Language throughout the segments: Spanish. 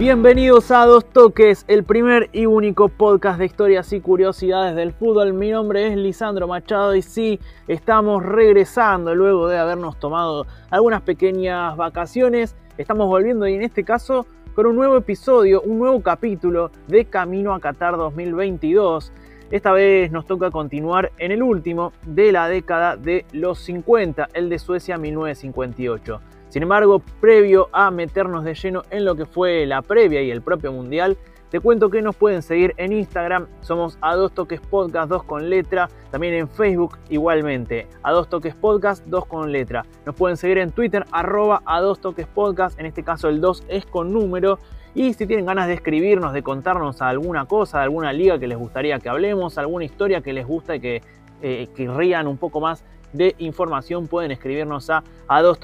Bienvenidos a Dos Toques, el primer y único podcast de historias y curiosidades del fútbol. Mi nombre es Lisandro Machado y sí, estamos regresando luego de habernos tomado algunas pequeñas vacaciones. Estamos volviendo y en este caso con un nuevo episodio, un nuevo capítulo de Camino a Qatar 2022. Esta vez nos toca continuar en el último de la década de los 50, el de Suecia 1958. Sin embargo, previo a meternos de lleno en lo que fue la previa y el propio mundial, te cuento que nos pueden seguir en Instagram, somos a dos toques podcast 2 con letra, también en Facebook igualmente, a dos toques podcast 2 con letra. Nos pueden seguir en Twitter arroba a dos toques podcast, en este caso el 2 es con número. Y si tienen ganas de escribirnos, de contarnos alguna cosa, de alguna liga que les gustaría que hablemos, alguna historia que les gusta y que eh, rían un poco más de información pueden escribirnos a, a dos.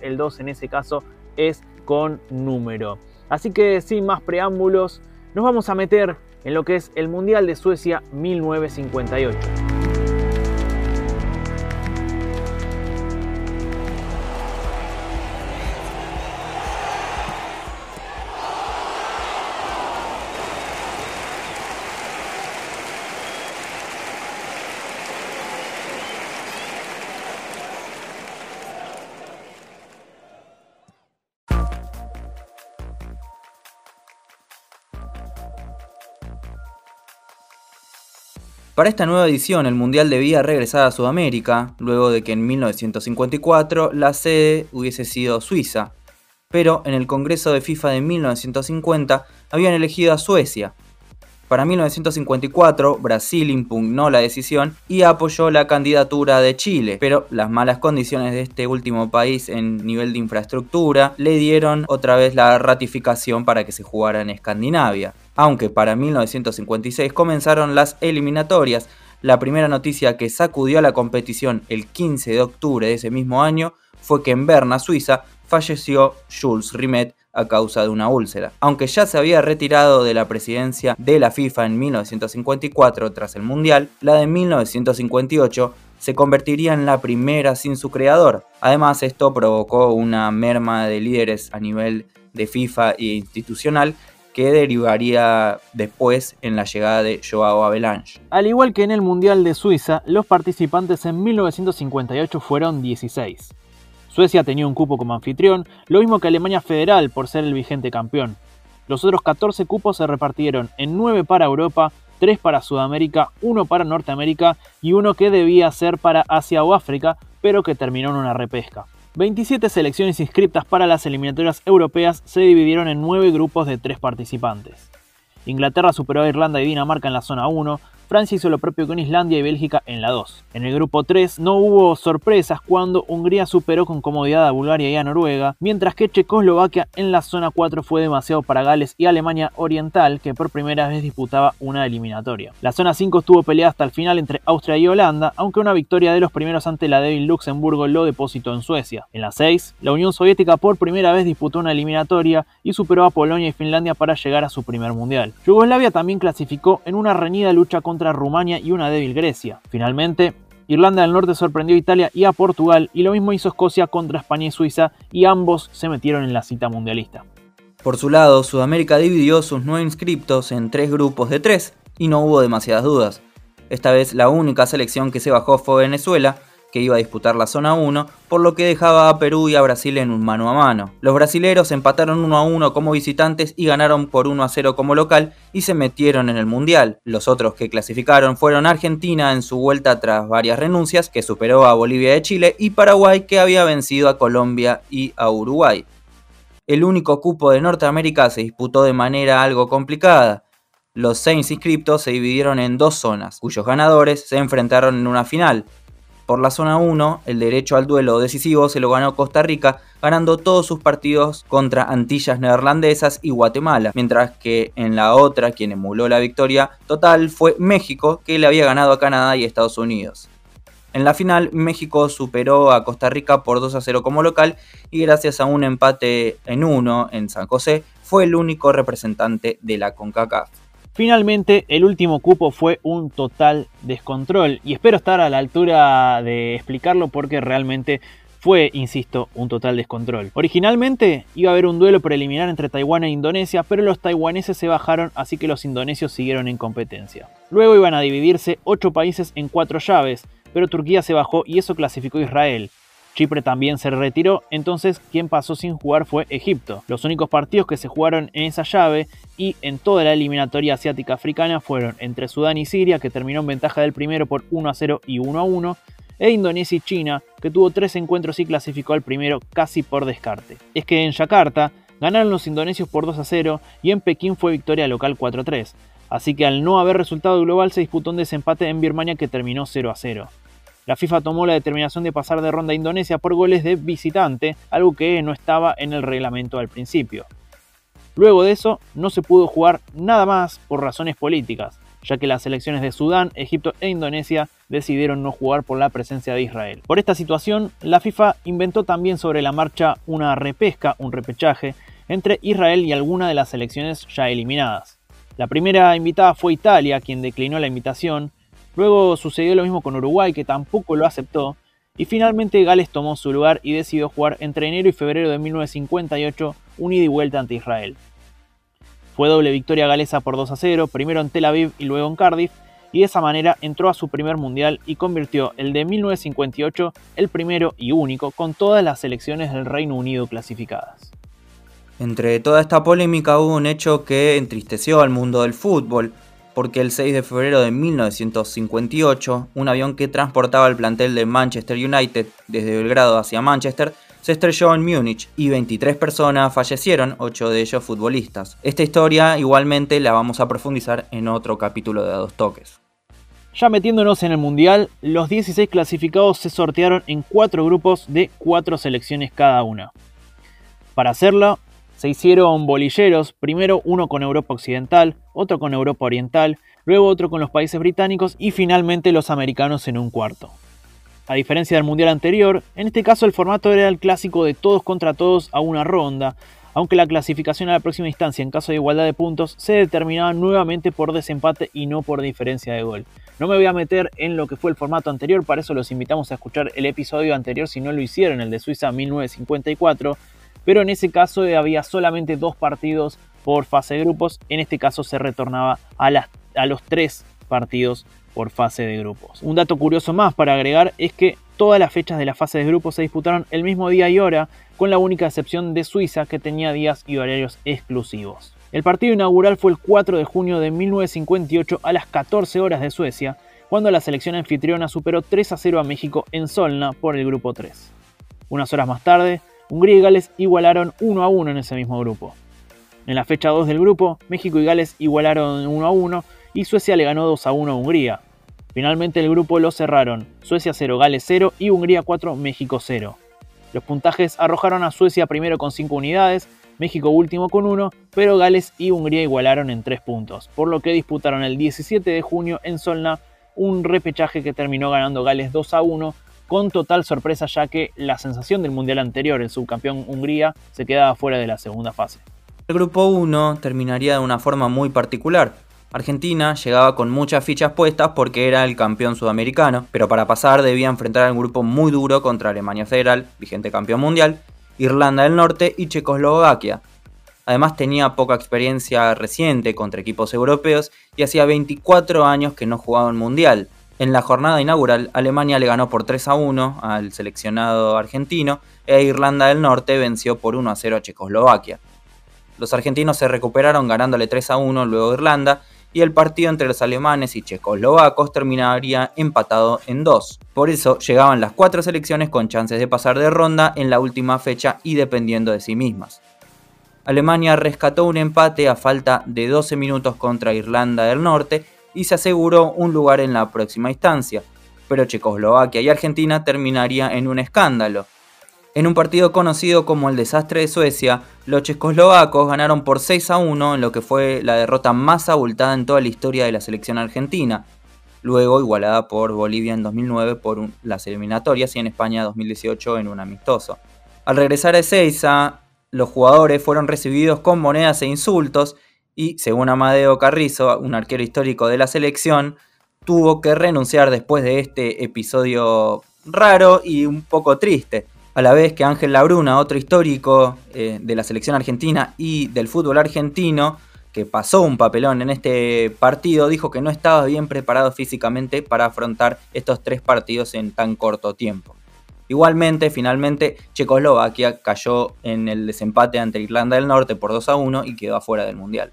El 2 en ese caso es con número. Así que sin más preámbulos, nos vamos a meter en lo que es el Mundial de Suecia 1958. Para esta nueva edición, el Mundial debía regresar a Sudamérica, luego de que en 1954 la sede hubiese sido Suiza, pero en el Congreso de FIFA de 1950 habían elegido a Suecia. Para 1954, Brasil impugnó la decisión y apoyó la candidatura de Chile, pero las malas condiciones de este último país en nivel de infraestructura le dieron otra vez la ratificación para que se jugara en Escandinavia aunque para 1956 comenzaron las eliminatorias. La primera noticia que sacudió a la competición el 15 de octubre de ese mismo año fue que en Berna, Suiza, falleció Jules Rimet a causa de una úlcera. Aunque ya se había retirado de la presidencia de la FIFA en 1954 tras el Mundial, la de 1958 se convertiría en la primera sin su creador. Además, esto provocó una merma de líderes a nivel de FIFA e institucional que derivaría después en la llegada de Joao Avalanche. Al igual que en el Mundial de Suiza, los participantes en 1958 fueron 16. Suecia tenía un cupo como anfitrión, lo mismo que Alemania Federal por ser el vigente campeón. Los otros 14 cupos se repartieron en 9 para Europa, 3 para Sudamérica, 1 para Norteamérica y uno que debía ser para Asia o África, pero que terminó en una repesca. 27 selecciones inscritas para las eliminatorias europeas se dividieron en 9 grupos de 3 participantes. Inglaterra superó a Irlanda y Dinamarca en la zona 1, Francia hizo lo propio con Islandia y Bélgica en la 2. En el grupo 3 no hubo sorpresas cuando Hungría superó con comodidad a Bulgaria y a Noruega, mientras que Checoslovaquia en la zona 4 fue demasiado para Gales y Alemania Oriental, que por primera vez disputaba una eliminatoria. La zona 5 estuvo peleada hasta el final entre Austria y Holanda, aunque una victoria de los primeros ante la débil Luxemburgo lo depositó en Suecia. En la 6, la Unión Soviética por primera vez disputó una eliminatoria y superó a Polonia y Finlandia para llegar a su primer mundial. Yugoslavia también clasificó en una reñida lucha contra Rumania y una débil Grecia. Finalmente, Irlanda del Norte sorprendió a Italia y a Portugal y lo mismo hizo Escocia contra España y Suiza y ambos se metieron en la cita mundialista. Por su lado, Sudamérica dividió sus nueve inscriptos en tres grupos de tres y no hubo demasiadas dudas. Esta vez la única selección que se bajó fue Venezuela, que iba a disputar la zona 1, por lo que dejaba a Perú y a Brasil en un mano a mano. Los brasileros empataron 1 a 1 como visitantes y ganaron por 1 a 0 como local y se metieron en el Mundial. Los otros que clasificaron fueron Argentina en su vuelta tras varias renuncias, que superó a Bolivia y Chile, y Paraguay que había vencido a Colombia y a Uruguay. El único cupo de Norteamérica se disputó de manera algo complicada. Los seis inscriptos se dividieron en dos zonas, cuyos ganadores se enfrentaron en una final. Por la zona 1, el derecho al duelo decisivo se lo ganó Costa Rica, ganando todos sus partidos contra Antillas Neerlandesas y Guatemala, mientras que en la otra, quien emuló la victoria total fue México, que le había ganado a Canadá y Estados Unidos. En la final, México superó a Costa Rica por 2 a 0 como local y gracias a un empate en 1 en San José, fue el único representante de la CONCACAF. Finalmente, el último cupo fue un total descontrol y espero estar a la altura de explicarlo porque realmente fue, insisto, un total descontrol. Originalmente iba a haber un duelo preliminar entre Taiwán e Indonesia, pero los taiwaneses se bajaron, así que los indonesios siguieron en competencia. Luego iban a dividirse 8 países en 4 llaves, pero Turquía se bajó y eso clasificó a Israel. Chipre también se retiró, entonces quien pasó sin jugar fue Egipto. Los únicos partidos que se jugaron en esa llave y en toda la eliminatoria asiática africana fueron entre Sudán y Siria, que terminó en ventaja del primero por 1 a 0 y 1 a 1, e Indonesia y China, que tuvo tres encuentros y clasificó al primero casi por descarte. Es que en Yakarta ganaron los indonesios por 2 a 0 y en Pekín fue victoria local 4 a 3, así que al no haber resultado global se disputó un desempate en Birmania que terminó 0 a 0. La FIFA tomó la determinación de pasar de ronda a Indonesia por goles de visitante, algo que no estaba en el reglamento al principio. Luego de eso, no se pudo jugar nada más por razones políticas, ya que las selecciones de Sudán, Egipto e Indonesia decidieron no jugar por la presencia de Israel. Por esta situación, la FIFA inventó también sobre la marcha una repesca, un repechaje, entre Israel y alguna de las selecciones ya eliminadas. La primera invitada fue Italia, quien declinó la invitación, Luego sucedió lo mismo con Uruguay, que tampoco lo aceptó, y finalmente Gales tomó su lugar y decidió jugar entre enero y febrero de 1958 un ida y vuelta ante Israel. Fue doble victoria galesa por 2 a 0, primero en Tel Aviv y luego en Cardiff, y de esa manera entró a su primer mundial y convirtió el de 1958 el primero y único con todas las selecciones del Reino Unido clasificadas. Entre toda esta polémica hubo un hecho que entristeció al mundo del fútbol, porque el 6 de febrero de 1958, un avión que transportaba el plantel de Manchester United desde Belgrado hacia Manchester se estrelló en Múnich y 23 personas fallecieron, 8 de ellos futbolistas. Esta historia igualmente la vamos a profundizar en otro capítulo de A Dos Toques. Ya metiéndonos en el Mundial, los 16 clasificados se sortearon en 4 grupos de 4 selecciones cada una. Para hacerlo, se hicieron bolilleros, primero uno con Europa Occidental, otro con Europa Oriental, luego otro con los países británicos y finalmente los americanos en un cuarto. A diferencia del mundial anterior, en este caso el formato era el clásico de todos contra todos a una ronda, aunque la clasificación a la próxima instancia en caso de igualdad de puntos se determinaba nuevamente por desempate y no por diferencia de gol. No me voy a meter en lo que fue el formato anterior, para eso los invitamos a escuchar el episodio anterior si no lo hicieron, el de Suiza 1954, pero en ese caso había solamente dos partidos por fase de grupos, en este caso se retornaba a, a los tres partidos por fase de grupos. Un dato curioso más para agregar es que todas las fechas de la fase de grupos se disputaron el mismo día y hora, con la única excepción de Suiza que tenía días y horarios exclusivos. El partido inaugural fue el 4 de junio de 1958 a las 14 horas de Suecia, cuando la selección anfitriona superó 3 a 0 a México en Solna por el grupo 3. Unas horas más tarde, Hungría y Gales igualaron 1 a 1 en ese mismo grupo. En la fecha 2 del grupo, México y Gales igualaron 1 a 1 y Suecia le ganó 2 a 1 a Hungría. Finalmente el grupo lo cerraron, Suecia 0, Gales 0 y Hungría 4, México 0. Los puntajes arrojaron a Suecia primero con 5 unidades, México último con 1, pero Gales y Hungría igualaron en 3 puntos, por lo que disputaron el 17 de junio en Solna un repechaje que terminó ganando Gales 2 a 1 con total sorpresa ya que la sensación del mundial anterior, el subcampeón Hungría, se quedaba fuera de la segunda fase. El grupo 1 terminaría de una forma muy particular. Argentina llegaba con muchas fichas puestas porque era el campeón sudamericano, pero para pasar debía enfrentar a un grupo muy duro contra Alemania Federal, vigente campeón mundial, Irlanda del Norte y Checoslovaquia. Además tenía poca experiencia reciente contra equipos europeos y hacía 24 años que no jugaba un mundial. En la jornada inaugural, Alemania le ganó por 3 a 1 al seleccionado argentino e Irlanda del Norte venció por 1 a 0 a Checoslovaquia. Los argentinos se recuperaron ganándole 3 a 1 luego Irlanda y el partido entre los alemanes y checoslovacos terminaría empatado en 2. Por eso llegaban las cuatro selecciones con chances de pasar de ronda en la última fecha y dependiendo de sí mismas. Alemania rescató un empate a falta de 12 minutos contra Irlanda del Norte y se aseguró un lugar en la próxima instancia, pero Checoslovaquia y Argentina terminaría en un escándalo. En un partido conocido como el desastre de Suecia, los checoslovacos ganaron por 6 a 1 en lo que fue la derrota más abultada en toda la historia de la selección argentina, luego igualada por Bolivia en 2009 por las eliminatorias y en España 2018 en un amistoso. Al regresar a Ezeiza, los jugadores fueron recibidos con monedas e insultos y, según Amadeo Carrizo, un arquero histórico de la selección, tuvo que renunciar después de este episodio raro y un poco triste. a la vez que Ángel Labruna, otro histórico eh, de la selección argentina y del fútbol argentino, que pasó un papelón en este partido, dijo que no estaba bien preparado físicamente para afrontar estos tres partidos en tan corto tiempo. Igualmente, finalmente, Checoslovaquia cayó en el desempate ante Irlanda del Norte por 2 a 1 y quedó afuera del Mundial.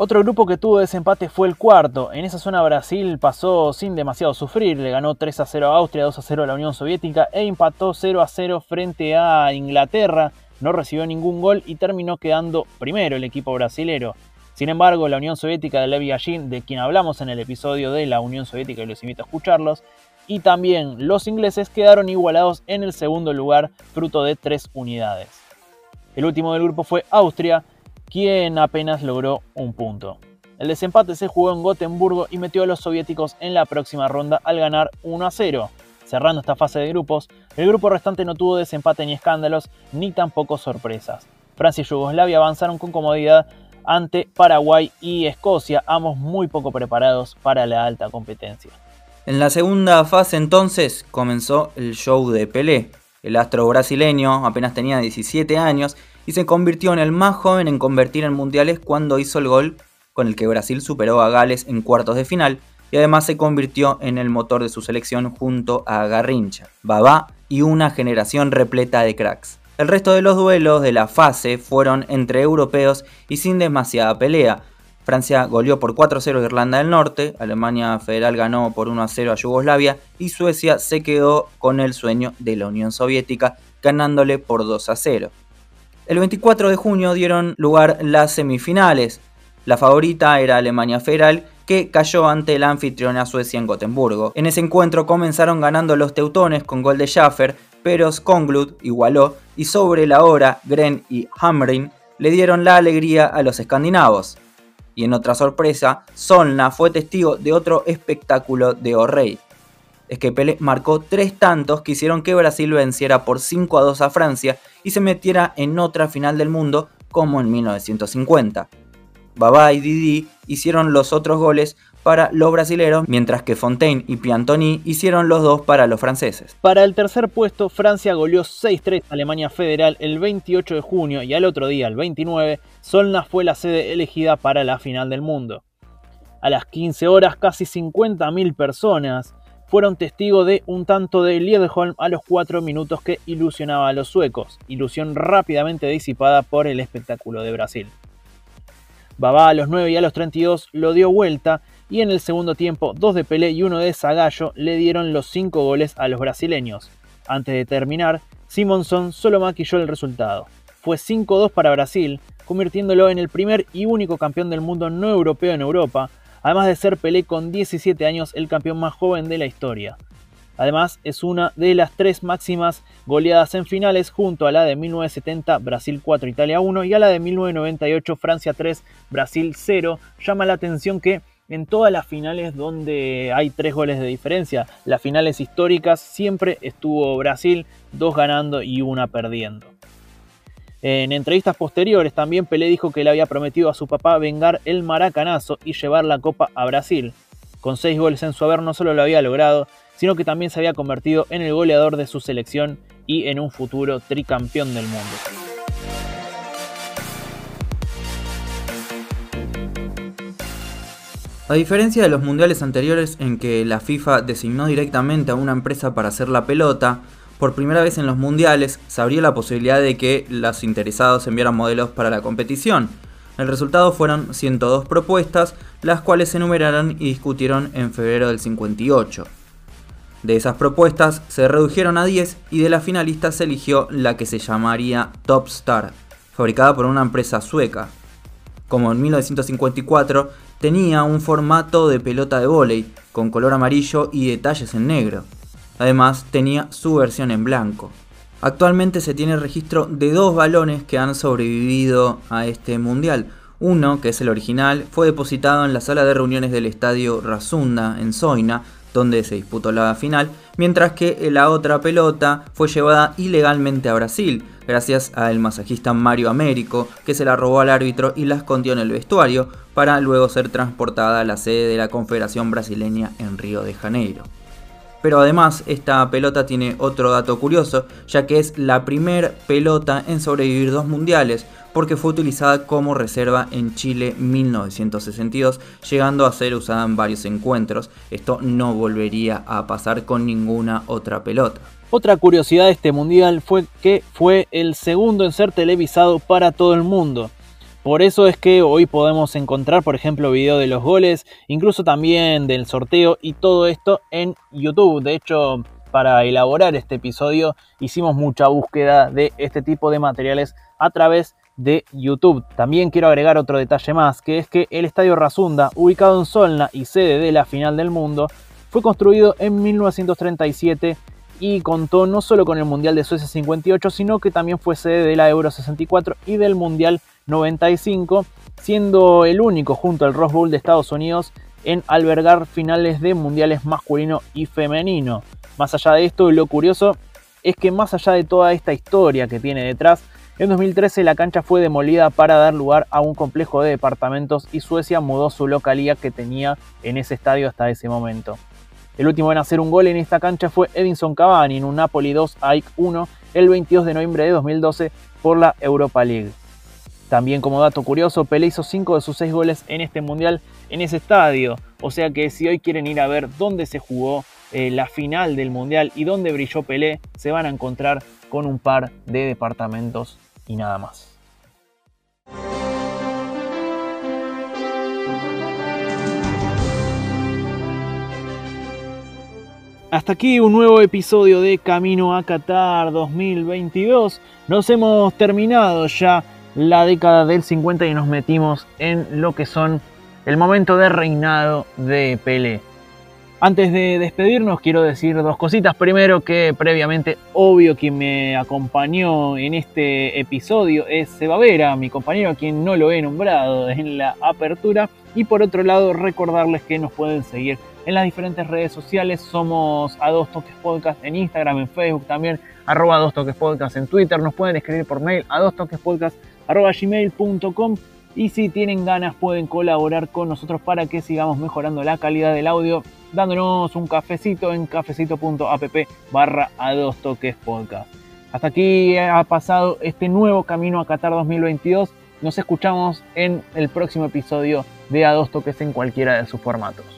Otro grupo que tuvo desempate fue el cuarto. En esa zona Brasil pasó sin demasiado sufrir. Le ganó 3 a 0 a Austria, 2 a 0 a la Unión Soviética e empató 0 a 0 frente a Inglaterra. No recibió ningún gol y terminó quedando primero el equipo brasilero. Sin embargo, la Unión Soviética de Lev Yashin, de quien hablamos en el episodio de la Unión Soviética y los invito a escucharlos, y también los ingleses quedaron igualados en el segundo lugar, fruto de tres unidades. El último del grupo fue Austria, quien apenas logró un punto. El desempate se jugó en Gotemburgo y metió a los soviéticos en la próxima ronda al ganar 1 a 0. Cerrando esta fase de grupos, el grupo restante no tuvo desempate ni escándalos, ni tampoco sorpresas. Francia y Yugoslavia avanzaron con comodidad ante Paraguay y Escocia, ambos muy poco preparados para la alta competencia. En la segunda fase entonces comenzó el show de Pelé. El astro brasileño apenas tenía 17 años y se convirtió en el más joven en convertir en mundiales cuando hizo el gol con el que Brasil superó a Gales en cuartos de final y además se convirtió en el motor de su selección junto a Garrincha, Babá y una generación repleta de cracks. El resto de los duelos de la fase fueron entre europeos y sin demasiada pelea. Francia goleó por 4-0 a Irlanda del Norte, Alemania Federal ganó por 1-0 a Yugoslavia y Suecia se quedó con el sueño de la Unión Soviética ganándole por 2-0. El 24 de junio dieron lugar las semifinales. La favorita era Alemania Federal, que cayó ante la anfitriona Suecia en Gotemburgo. En ese encuentro comenzaron ganando los teutones con gol de Schaffer, pero Skonglut igualó y sobre la hora Gren y Hamrin le dieron la alegría a los escandinavos. Y en otra sorpresa, Solna fue testigo de otro espectáculo de O'Reilly es que Pelé marcó tres tantos que hicieron que Brasil venciera por 5 a 2 a Francia y se metiera en otra final del mundo como en 1950. Babá y Didi hicieron los otros goles para los brasileros, mientras que Fontaine y Piantoni hicieron los dos para los franceses. Para el tercer puesto, Francia goleó 6-3 a Alemania Federal el 28 de junio y al otro día, el 29, Solna fue la sede elegida para la final del mundo. A las 15 horas, casi 50.000 personas fueron testigos de un tanto de Liedholm a los 4 minutos que ilusionaba a los suecos, ilusión rápidamente disipada por el espectáculo de Brasil. Babá a los 9 y a los 32 lo dio vuelta y en el segundo tiempo dos de Pelé y uno de Zagallo le dieron los 5 goles a los brasileños. Antes de terminar, Simonson solo maquilló el resultado. Fue 5-2 para Brasil, convirtiéndolo en el primer y único campeón del mundo no europeo en Europa, además de ser Pelé con 17 años el campeón más joven de la historia. Además, es una de las tres máximas goleadas en finales junto a la de 1970 Brasil 4 Italia 1 y a la de 1998 Francia 3 Brasil 0. Llama la atención que en todas las finales donde hay tres goles de diferencia, las finales históricas, siempre estuvo Brasil, dos ganando y una perdiendo. En entrevistas posteriores también Pelé dijo que le había prometido a su papá vengar el maracanazo y llevar la copa a Brasil. Con seis goles en su haber no solo lo había logrado, sino que también se había convertido en el goleador de su selección y en un futuro tricampeón del mundo. A diferencia de los mundiales anteriores en que la FIFA designó directamente a una empresa para hacer la pelota, por primera vez en los mundiales se abrió la posibilidad de que los interesados enviaran modelos para la competición. El resultado fueron 102 propuestas, las cuales se enumeraron y discutieron en febrero del 58. De esas propuestas se redujeron a 10 y de las finalistas se eligió la que se llamaría Top Star, fabricada por una empresa sueca. Como en 1954, tenía un formato de pelota de vóley, con color amarillo y detalles en negro. Además, tenía su versión en blanco. Actualmente se tiene registro de dos balones que han sobrevivido a este mundial. Uno, que es el original, fue depositado en la sala de reuniones del estadio Rasunda en Zoina, donde se disputó la final, mientras que la otra pelota fue llevada ilegalmente a Brasil, gracias al masajista Mario Américo, que se la robó al árbitro y la escondió en el vestuario, para luego ser transportada a la sede de la Confederación Brasileña en Río de Janeiro. Pero además esta pelota tiene otro dato curioso, ya que es la primer pelota en sobrevivir dos mundiales, porque fue utilizada como reserva en Chile 1962, llegando a ser usada en varios encuentros. Esto no volvería a pasar con ninguna otra pelota. Otra curiosidad de este mundial fue que fue el segundo en ser televisado para todo el mundo. Por eso es que hoy podemos encontrar, por ejemplo, video de los goles, incluso también del sorteo y todo esto en YouTube. De hecho, para elaborar este episodio hicimos mucha búsqueda de este tipo de materiales a través de YouTube. También quiero agregar otro detalle más, que es que el Estadio Razunda, ubicado en Solna y sede de la final del mundo, fue construido en 1937 y contó no solo con el Mundial de Suecia 58, sino que también fue sede de la Euro 64 y del Mundial 95, siendo el único junto al Rose Bowl de Estados Unidos en albergar finales de mundiales masculino y femenino. Más allá de esto, lo curioso es que más allá de toda esta historia que tiene detrás, en 2013 la cancha fue demolida para dar lugar a un complejo de departamentos y Suecia mudó su localía que tenía en ese estadio hasta ese momento. El último en hacer un gol en esta cancha fue Edinson Cavani en un Napoli 2 AIK 1 el 22 de noviembre de 2012 por la Europa League. También como dato curioso, Pelé hizo 5 de sus 6 goles en este mundial en ese estadio. O sea que si hoy quieren ir a ver dónde se jugó eh, la final del mundial y dónde brilló Pelé, se van a encontrar con un par de departamentos y nada más. Hasta aquí un nuevo episodio de Camino a Qatar 2022. Nos hemos terminado ya la década del 50 y nos metimos en lo que son el momento de reinado de Pelé. Antes de despedirnos quiero decir dos cositas. Primero que previamente, obvio, quien me acompañó en este episodio es Seba Vera, mi compañero a quien no lo he nombrado en la apertura. Y por otro lado, recordarles que nos pueden seguir en las diferentes redes sociales. Somos a dos toques podcast en Instagram, en Facebook también, arroba dos toques podcast en Twitter. Nos pueden escribir por mail a dos podcast gmail.com y si tienen ganas pueden colaborar con nosotros para que sigamos mejorando la calidad del audio dándonos un cafecito en cafecito.app barra a dos toques podcast. Hasta aquí ha pasado este nuevo camino a Qatar 2022. Nos escuchamos en el próximo episodio de A dos toques en cualquiera de sus formatos.